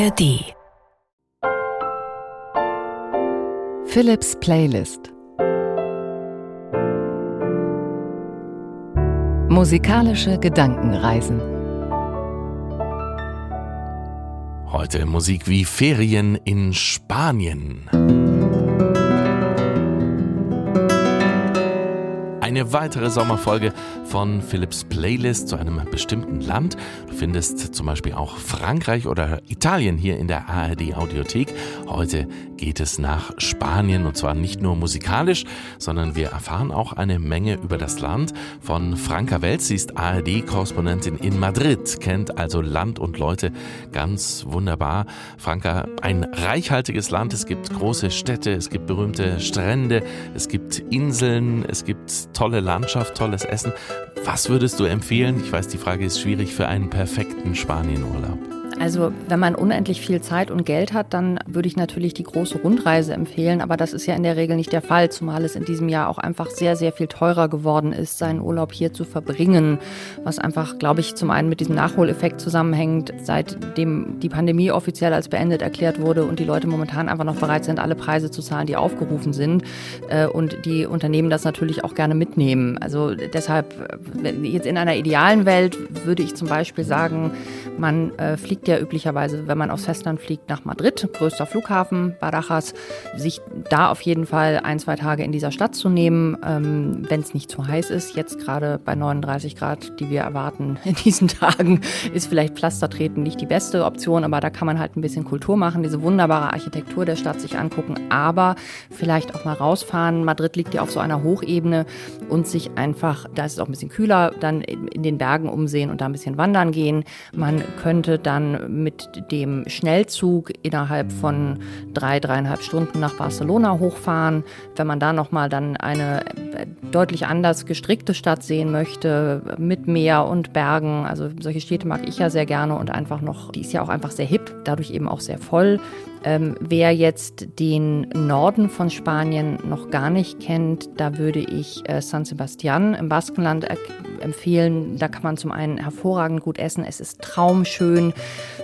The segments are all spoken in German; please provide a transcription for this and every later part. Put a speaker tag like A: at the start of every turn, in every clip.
A: ARD Philips Playlist. Musikalische Gedankenreisen.
B: Heute Musik wie Ferien in Spanien. Eine weitere Sommerfolge von Philips Playlist zu einem bestimmten Land. Du findest zum Beispiel auch Frankreich oder Italien hier in der ARD Audiothek. Heute geht es nach Spanien und zwar nicht nur musikalisch, sondern wir erfahren auch eine Menge über das Land. Von Franka Welz, sie ist ARD-Korrespondentin in Madrid, kennt also Land und Leute ganz wunderbar. Franka, ein reichhaltiges Land. Es gibt große Städte, es gibt berühmte Strände, es gibt Inseln, es gibt tolle Landschaft, tolles Essen. Was würdest du empfehlen? Ich weiß, die Frage ist schwierig für einen perfekten Spanienurlaub.
C: Also wenn man unendlich viel Zeit und Geld hat, dann würde ich natürlich die große Rundreise empfehlen, aber das ist ja in der Regel nicht der Fall, zumal es in diesem Jahr auch einfach sehr, sehr viel teurer geworden ist, seinen Urlaub hier zu verbringen, was einfach, glaube ich, zum einen mit diesem Nachholeffekt zusammenhängt, seitdem die Pandemie offiziell als beendet erklärt wurde und die Leute momentan einfach noch bereit sind, alle Preise zu zahlen, die aufgerufen sind äh, und die Unternehmen das natürlich auch gerne mitnehmen. Also deshalb, jetzt in einer idealen Welt würde ich zum Beispiel sagen, man äh, fliegt ja üblicherweise, wenn man aufs Festland fliegt, nach Madrid, größter Flughafen, Barajas, sich da auf jeden Fall ein, zwei Tage in dieser Stadt zu nehmen, ähm, wenn es nicht zu heiß ist. Jetzt gerade bei 39 Grad, die wir erwarten in diesen Tagen, ist vielleicht Pflastertreten nicht die beste Option, aber da kann man halt ein bisschen Kultur machen, diese wunderbare Architektur der Stadt sich angucken, aber vielleicht auch mal rausfahren. Madrid liegt ja auf so einer Hochebene und sich einfach, da ist es auch ein bisschen kühler, dann in den Bergen umsehen und da ein bisschen wandern gehen. Man könnte dann mit dem Schnellzug innerhalb von drei, dreieinhalb Stunden nach Barcelona hochfahren. Wenn man da nochmal dann eine äh, deutlich anders gestrickte Stadt sehen möchte, mit Meer und Bergen, also solche Städte mag ich ja sehr gerne und einfach noch, die ist ja auch einfach sehr hip, dadurch eben auch sehr voll. Ähm, wer jetzt den Norden von Spanien noch gar nicht kennt, da würde ich äh, San Sebastian im Baskenland empfehlen. Da kann man zum einen hervorragend gut essen. Es ist traumschön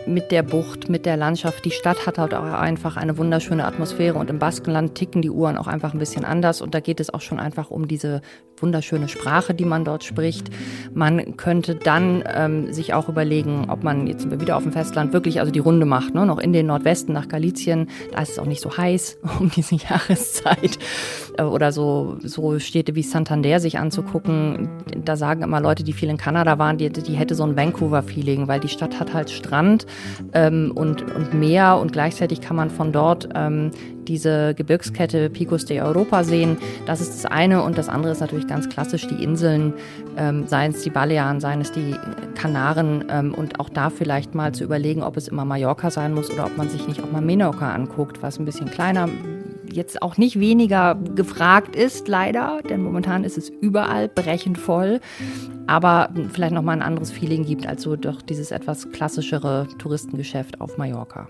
C: mit der Bucht, mit der Landschaft. Die Stadt hat halt auch einfach eine wunderschöne Atmosphäre und im Baskenland ticken die Uhren auch einfach ein bisschen anders und da geht es auch schon einfach um diese wunderschöne Sprache, die man dort spricht. Man könnte dann ähm, sich auch überlegen, ob man jetzt wieder auf dem Festland wirklich also die Runde macht, ne? noch in den Nordwesten nach Galizien. Da ist es auch nicht so heiß um diese Jahreszeit. Äh, oder so, so Städte wie Santander sich anzugucken. Da sagen immer Leute, die viel in Kanada waren, die, die hätte so ein Vancouver-Feeling, weil die Stadt hat halt Strand ähm, und, und Meer und gleichzeitig kann man von dort ähm, diese Gebirgskette Picos de Europa sehen. Das ist das eine und das andere ist natürlich ganz klassisch die Inseln, ähm, seien es die Balearen, seien es die Kanaren ähm, und auch da vielleicht mal zu überlegen, ob es immer Mallorca sein muss oder ob man sich nicht auch mal Menorca anguckt, was ein bisschen kleiner, jetzt auch nicht weniger gefragt ist, leider, denn momentan ist es überall brechend voll, aber vielleicht nochmal ein anderes Feeling gibt als so doch dieses etwas klassischere Touristengeschäft auf Mallorca.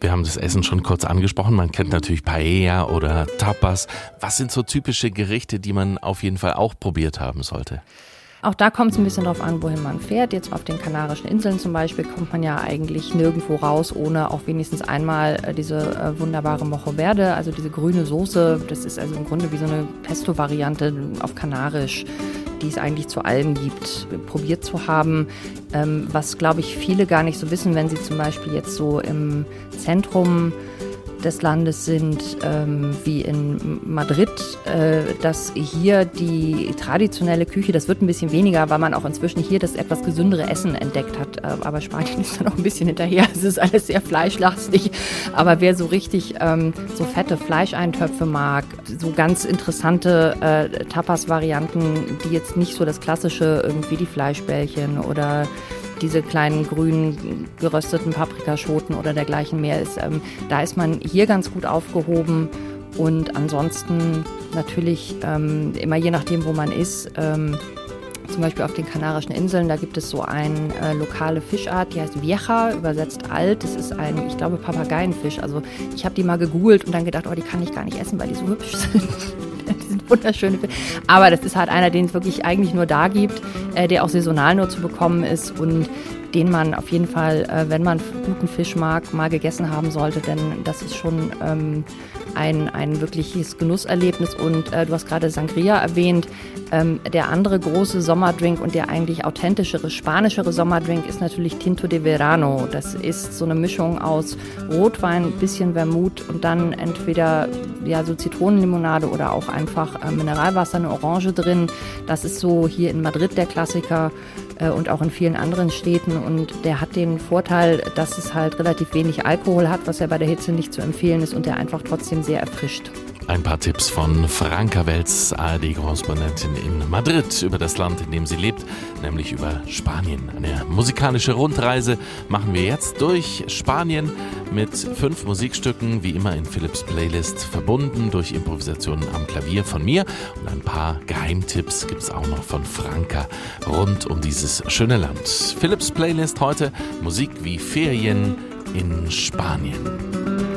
B: Wir haben das Essen schon kurz angesprochen. Man kennt natürlich Paella oder Tapas. Was sind so typische Gerichte, die man auf jeden Fall auch probiert haben sollte?
C: Auch da kommt es ein bisschen darauf an, wohin man fährt. Jetzt auf den Kanarischen Inseln zum Beispiel kommt man ja eigentlich nirgendwo raus, ohne auch wenigstens einmal äh, diese äh, wunderbare Mojo Verde, also diese grüne Soße. Das ist also im Grunde wie so eine Pesto-Variante auf Kanarisch, die es eigentlich zu allem gibt, probiert zu haben. Ähm, was, glaube ich, viele gar nicht so wissen, wenn sie zum Beispiel jetzt so im Zentrum des Landes sind, ähm, wie in Madrid, äh, dass hier die traditionelle Küche, das wird ein bisschen weniger, weil man auch inzwischen hier das etwas gesündere Essen entdeckt hat. Äh, aber Spanien ist da noch ein bisschen hinterher. Es ist alles sehr fleischlastig. Aber wer so richtig ähm, so fette Fleischeintöpfe mag, so ganz interessante äh, Tapas-Varianten, die jetzt nicht so das klassische irgendwie die Fleischbällchen oder diese kleinen grünen gerösteten Paprikaschoten oder dergleichen mehr ist. Ähm, da ist man hier ganz gut aufgehoben und ansonsten natürlich ähm, immer je nachdem, wo man ist. Ähm, zum Beispiel auf den Kanarischen Inseln, da gibt es so eine äh, lokale Fischart, die heißt Vieja, übersetzt alt. Das ist ein, ich glaube, Papageienfisch. Also ich habe die mal gegoogelt und dann gedacht, oh, die kann ich gar nicht essen, weil die so hübsch sind. wunderschöne Fische. Aber das ist halt einer, den es wirklich eigentlich nur da gibt, äh, der auch saisonal nur zu bekommen ist. Und den man auf jeden Fall, äh, wenn man guten Fisch mag, mal gegessen haben sollte, denn das ist schon ähm, ein, ein wirkliches Genusserlebnis. Und äh, du hast gerade Sangria erwähnt. Ähm, der andere große Sommerdrink und der eigentlich authentischere, spanischere Sommerdrink ist natürlich Tinto de Verano. Das ist so eine Mischung aus Rotwein, bisschen Vermut und dann entweder ja, so Zitronenlimonade oder auch einfach äh, Mineralwasser, eine Orange drin. Das ist so hier in Madrid der Klassiker äh, und auch in vielen anderen Städten. Und der hat den Vorteil, dass es halt relativ wenig Alkohol hat, was ja bei der Hitze nicht zu empfehlen ist und der einfach trotzdem sehr erfrischt.
B: Ein paar Tipps von Franka Welz, ARD-Korrespondentin in Madrid, über das Land, in dem sie lebt, nämlich über Spanien. Eine musikalische Rundreise machen wir jetzt durch Spanien mit fünf Musikstücken, wie immer in Philips Playlist, verbunden durch Improvisationen am Klavier von mir. Und ein paar Geheimtipps gibt es auch noch von Franka rund um dieses schöne Land. Philips Playlist heute Musik wie Ferien in Spanien.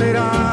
D: Ein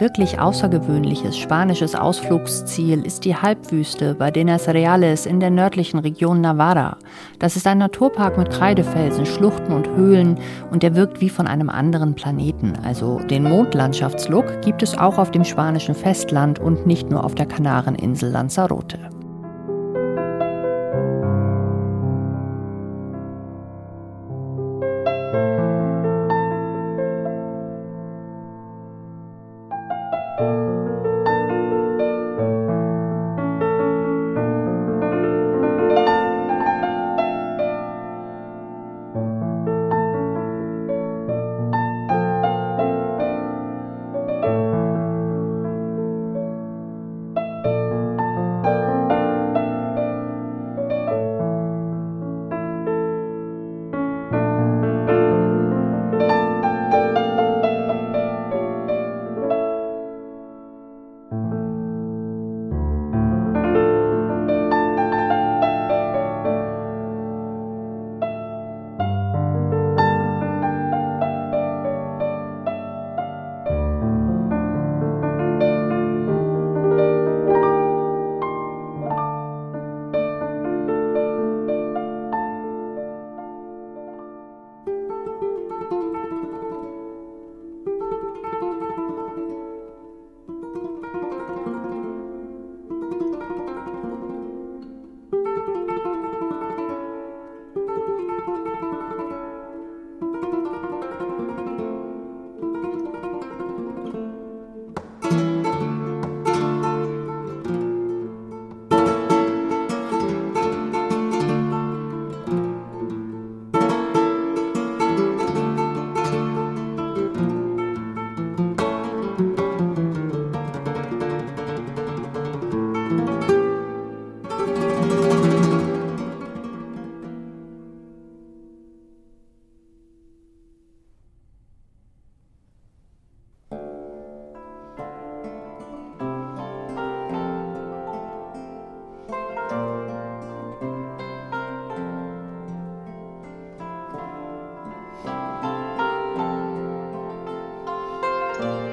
D: wirklich außergewöhnliches spanisches Ausflugsziel ist die Halbwüste bei Denas Reales in der nördlichen Region Navarra. Das ist ein Naturpark mit Kreidefelsen, Schluchten und Höhlen und der wirkt wie von einem anderen Planeten. Also den Mondlandschaftslook gibt es auch auf dem spanischen Festland und nicht nur auf der Kanareninsel Lanzarote. Bye.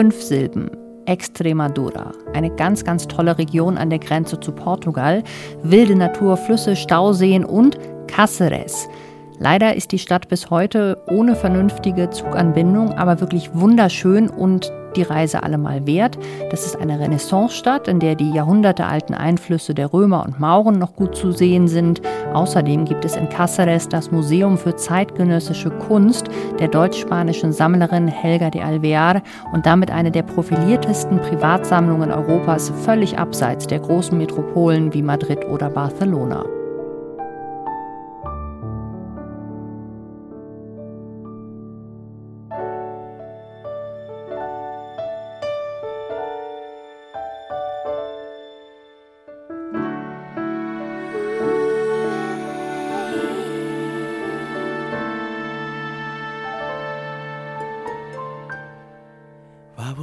C: Fünf Silben. Extremadura, eine ganz, ganz tolle Region an der Grenze zu Portugal, wilde Natur, Flüsse, Stauseen und Cáceres. Leider ist die Stadt bis heute ohne vernünftige Zuganbindung, aber wirklich wunderschön und die Reise allemal wert. Das ist eine Renaissance-Stadt, in der die jahrhundertealten Einflüsse der Römer und Mauren noch gut zu sehen sind. Außerdem gibt es in Cáceres das Museum für zeitgenössische Kunst der deutsch-spanischen Sammlerin Helga de Alvear und damit eine der profiliertesten Privatsammlungen Europas, völlig abseits der großen Metropolen wie Madrid oder Barcelona.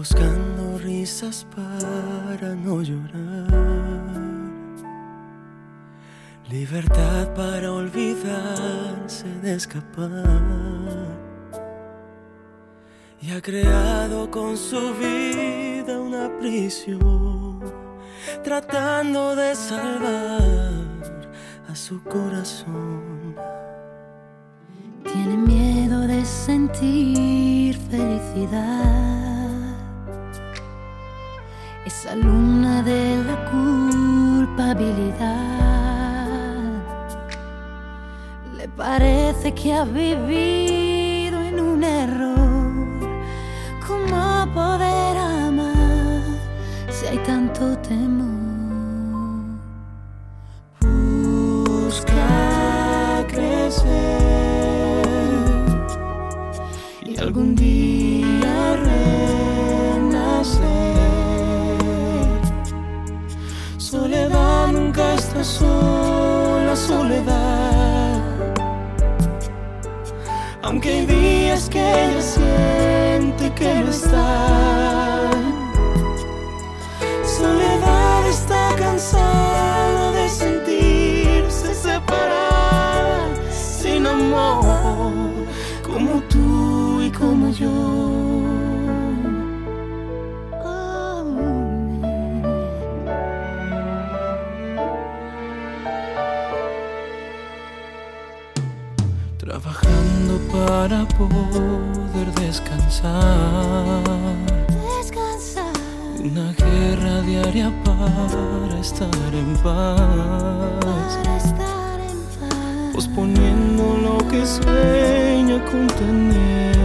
E: Buscando risas para no llorar. Libertad para olvidarse de escapar. Y ha creado con su vida una prisión, tratando de salvar a su corazón.
F: Tiene miedo de sentir felicidad Le parece que ha vivido en un error. ¿Cómo poder amar si hay tanto temor? Busca crecer y algún día sola, soledad. Aunque hay días que ella siente que no está. Soledad está cansada de sentirse separada, sin amor, como tú y como yo. Para poder descansar. Descansar.
E: Una guerra diaria para estar en paz.
F: Para estar en paz.
E: Posponiendo lo que sueña con tener.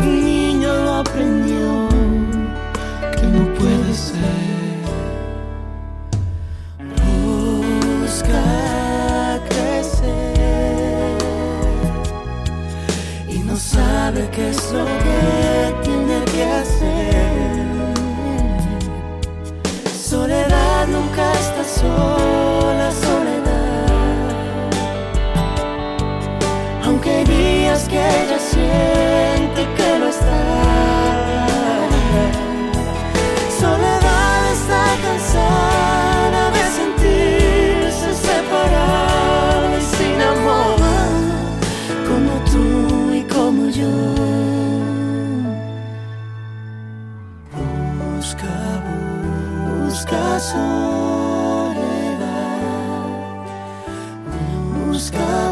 E: Un niño lo aprendió
F: soul. sky.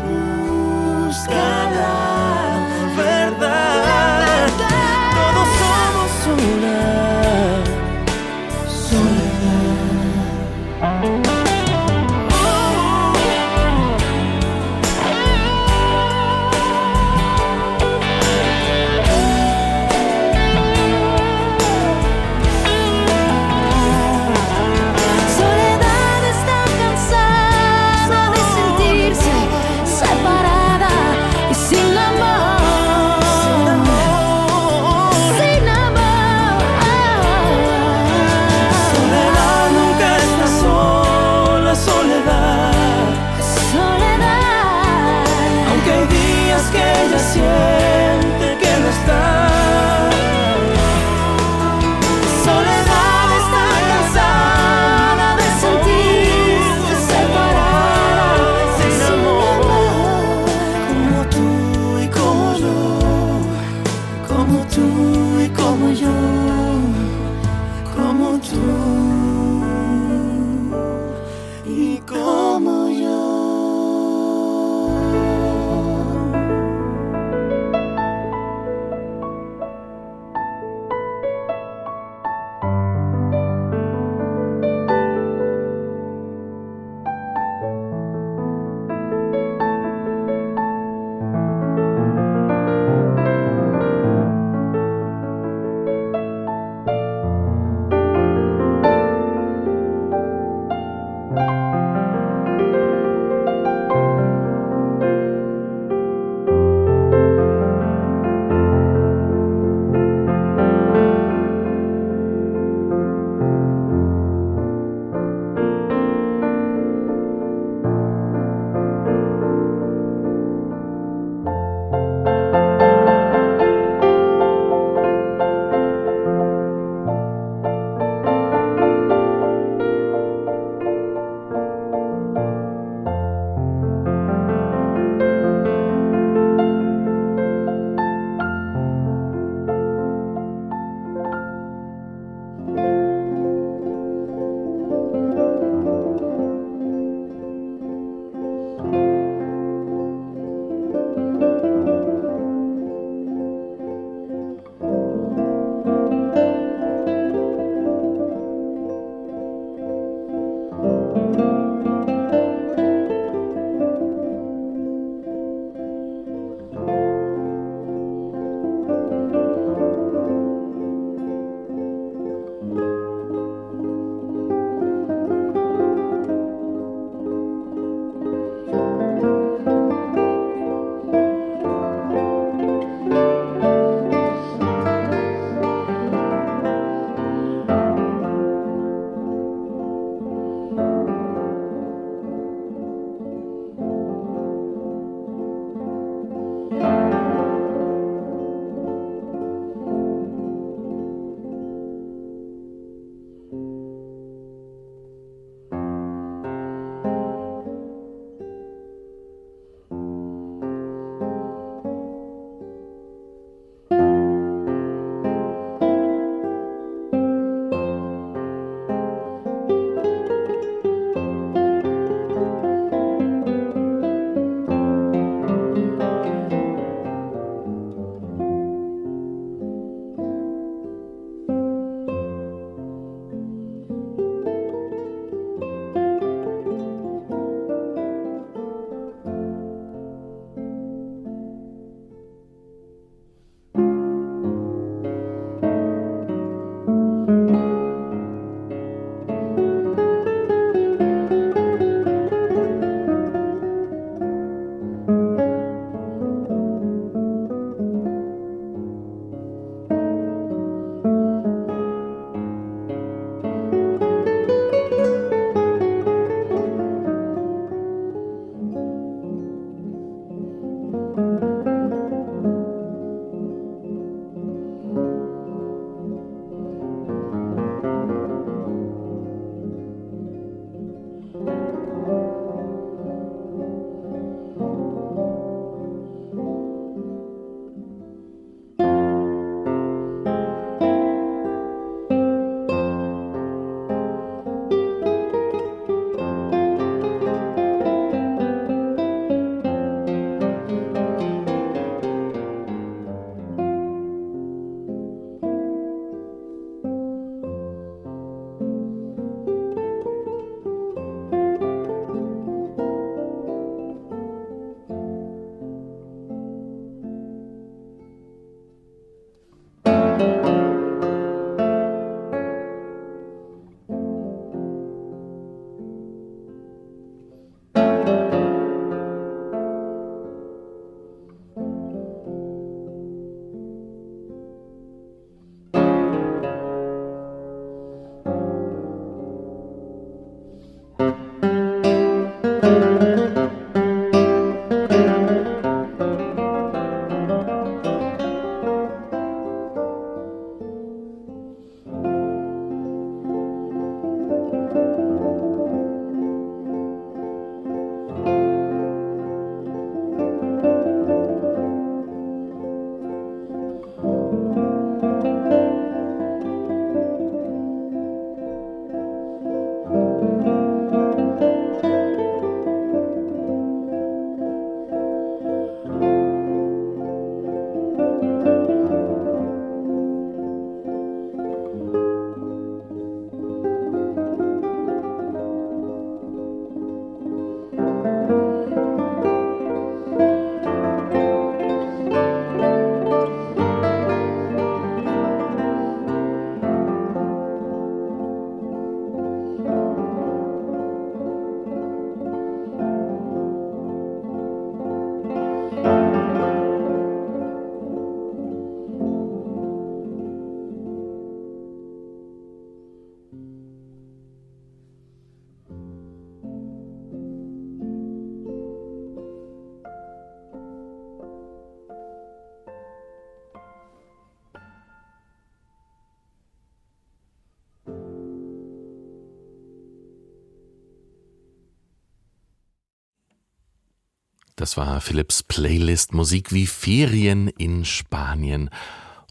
B: Das war Philips Playlist Musik wie Ferien in Spanien.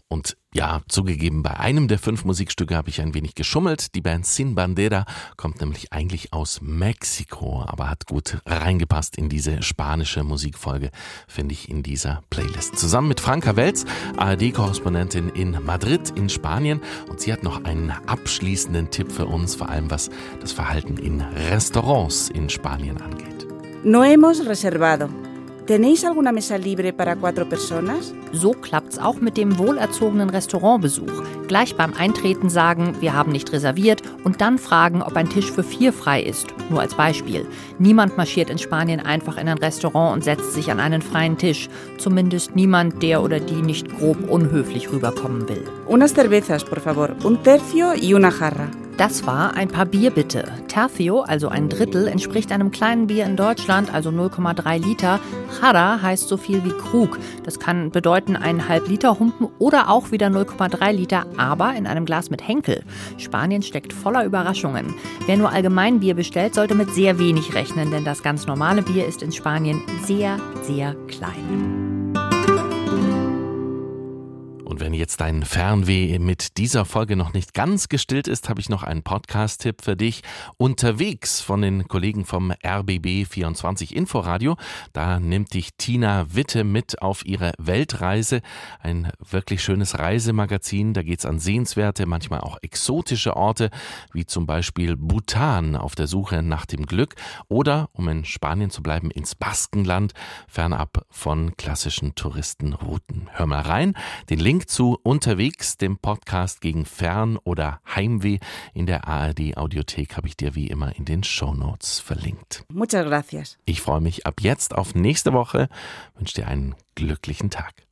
B: Und ja, zugegeben, bei einem der fünf Musikstücke habe ich ein wenig geschummelt. Die Band Sin Bandera kommt nämlich eigentlich aus Mexiko, aber hat gut reingepasst in diese spanische Musikfolge, finde ich, in dieser Playlist. Zusammen mit Franka Welz, ARD-Korrespondentin in Madrid in Spanien. Und sie hat noch einen abschließenden Tipp für uns, vor allem was das Verhalten in Restaurants in Spanien angeht.
G: No hemos reservado. ¿Tenéis alguna mesa libre para cuatro personas?
C: So klappt's auch mit dem wohlerzogenen Restaurantbesuch. Gleich beim Eintreten sagen, wir haben nicht reserviert und dann fragen, ob ein Tisch für vier frei ist. Nur als Beispiel. Niemand marschiert in Spanien einfach in ein Restaurant und setzt sich an einen freien Tisch. Zumindest niemand, der oder die nicht grob unhöflich rüberkommen will.
G: Unas cervezas, por favor. Un tercio y una jarra.
C: Das war ein paar Bier bitte. Tercio, also ein Drittel, entspricht einem kleinen Bier in Deutschland, also 0,3 Liter. Jarra heißt so viel wie Krug. Das kann bedeuten einen halb Liter Humpen oder auch wieder 0,3 Liter, aber in einem Glas mit Henkel. Spanien steckt voller Überraschungen. Wer nur allgemein Bier bestellt, sollte mit sehr wenig rechnen, denn das ganz normale Bier ist in Spanien sehr, sehr klein.
B: Und wenn jetzt dein Fernweh mit dieser Folge noch nicht ganz gestillt ist, habe ich noch einen Podcast-Tipp für dich. Unterwegs von den Kollegen vom RBB 24 Inforadio. Da nimmt dich Tina Witte mit auf ihre Weltreise. Ein wirklich schönes Reisemagazin. Da geht es an sehenswerte, manchmal auch exotische Orte, wie zum Beispiel Bhutan auf der Suche nach dem Glück oder, um in Spanien zu bleiben, ins Baskenland, fernab von klassischen Touristenrouten. Hör mal rein. Den Link zu Unterwegs, dem Podcast gegen Fern- oder Heimweh in der ARD Audiothek habe ich dir wie immer in den Shownotes verlinkt.
G: Muchas gracias.
B: Ich freue mich ab jetzt auf nächste Woche, wünsche dir einen glücklichen Tag.